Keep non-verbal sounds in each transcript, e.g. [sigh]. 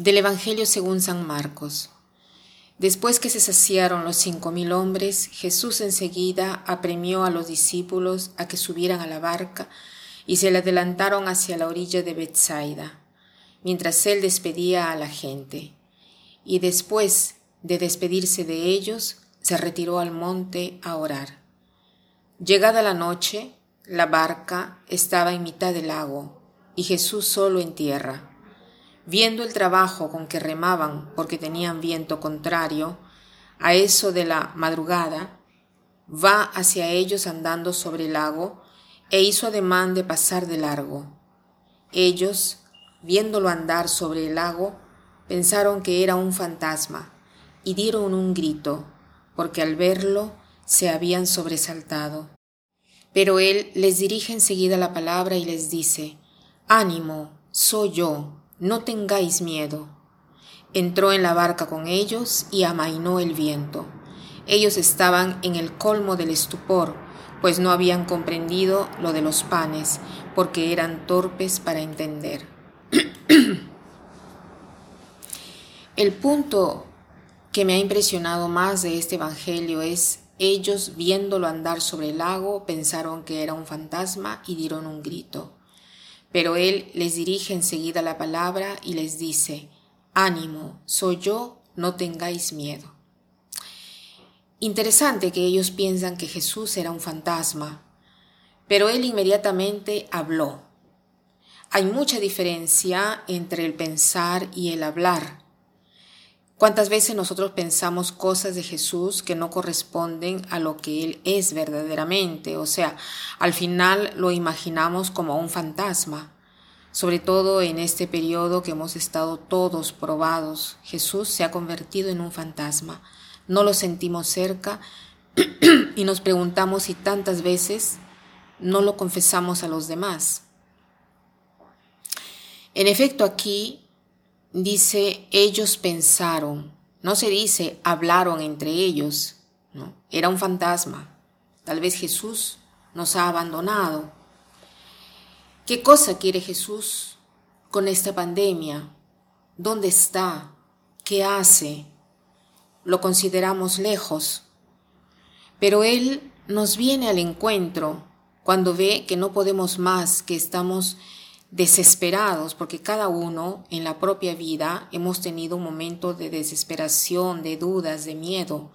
Del Evangelio según San Marcos. Después que se saciaron los cinco mil hombres, Jesús enseguida apremió a los discípulos a que subieran a la barca y se le adelantaron hacia la orilla de Bethsaida, mientras él despedía a la gente. Y después de despedirse de ellos, se retiró al monte a orar. Llegada la noche, la barca estaba en mitad del lago y Jesús solo en tierra. Viendo el trabajo con que remaban porque tenían viento contrario, a eso de la madrugada, va hacia ellos andando sobre el lago e hizo ademán de pasar de largo. Ellos, viéndolo andar sobre el lago, pensaron que era un fantasma y dieron un grito, porque al verlo se habían sobresaltado. Pero él les dirige enseguida la palabra y les dice, Ánimo, soy yo, no tengáis miedo. Entró en la barca con ellos y amainó el viento. Ellos estaban en el colmo del estupor, pues no habían comprendido lo de los panes, porque eran torpes para entender. [clears throat] el punto que me ha impresionado más de este Evangelio es ellos viéndolo andar sobre el lago pensaron que era un fantasma y dieron un grito. Pero él les dirige enseguida la palabra y les dice, ánimo, soy yo, no tengáis miedo. Interesante que ellos piensan que Jesús era un fantasma, pero él inmediatamente habló. Hay mucha diferencia entre el pensar y el hablar. ¿Cuántas veces nosotros pensamos cosas de Jesús que no corresponden a lo que Él es verdaderamente? O sea, al final lo imaginamos como un fantasma. Sobre todo en este periodo que hemos estado todos probados, Jesús se ha convertido en un fantasma. No lo sentimos cerca [clears throat] y nos preguntamos si tantas veces no lo confesamos a los demás. En efecto, aquí dice ellos pensaron, no se dice hablaron entre ellos, ¿no? Era un fantasma. Tal vez Jesús nos ha abandonado. ¿Qué cosa quiere Jesús con esta pandemia? ¿Dónde está? ¿Qué hace? Lo consideramos lejos. Pero Él nos viene al encuentro cuando ve que no podemos más, que estamos desesperados, porque cada uno en la propia vida hemos tenido un momento de desesperación, de dudas, de miedo.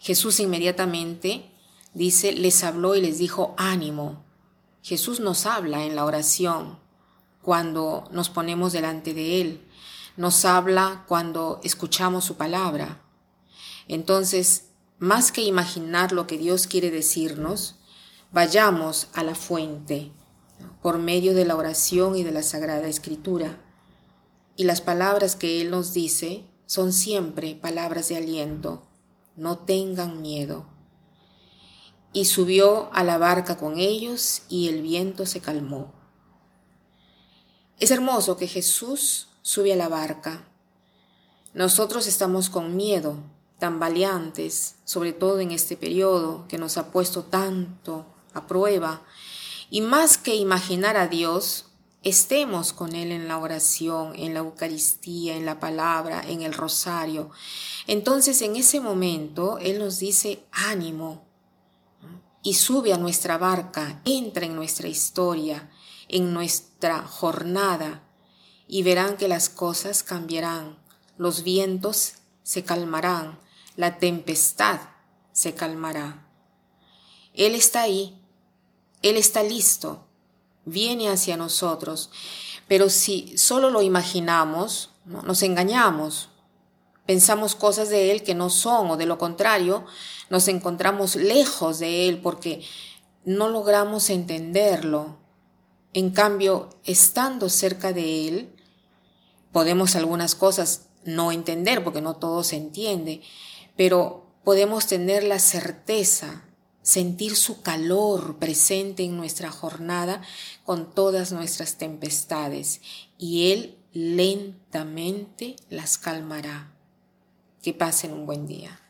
Jesús inmediatamente dice, les habló y les dijo, ánimo. Jesús nos habla en la oración cuando nos ponemos delante de Él, nos habla cuando escuchamos su palabra. Entonces, más que imaginar lo que Dios quiere decirnos, vayamos a la fuente, por medio de la oración y de la Sagrada Escritura. Y las palabras que Él nos dice son siempre palabras de aliento. No tengan miedo. Y subió a la barca con ellos y el viento se calmó. Es hermoso que Jesús sube a la barca. Nosotros estamos con miedo, tan valientes, sobre todo en este periodo que nos ha puesto tanto a prueba y más que imaginar a Dios, estemos con Él en la oración, en la Eucaristía, en la palabra, en el rosario. Entonces en ese momento Él nos dice ánimo y sube a nuestra barca, entra en nuestra historia, en nuestra jornada y verán que las cosas cambiarán, los vientos se calmarán, la tempestad se calmará. Él está ahí él está listo, viene hacia nosotros, pero si solo lo imaginamos, nos engañamos, pensamos cosas de Él que no son o de lo contrario, nos encontramos lejos de Él porque no logramos entenderlo. En cambio, estando cerca de Él, podemos algunas cosas no entender porque no todo se entiende, pero podemos tener la certeza sentir su calor presente en nuestra jornada con todas nuestras tempestades y Él lentamente las calmará. Que pasen un buen día.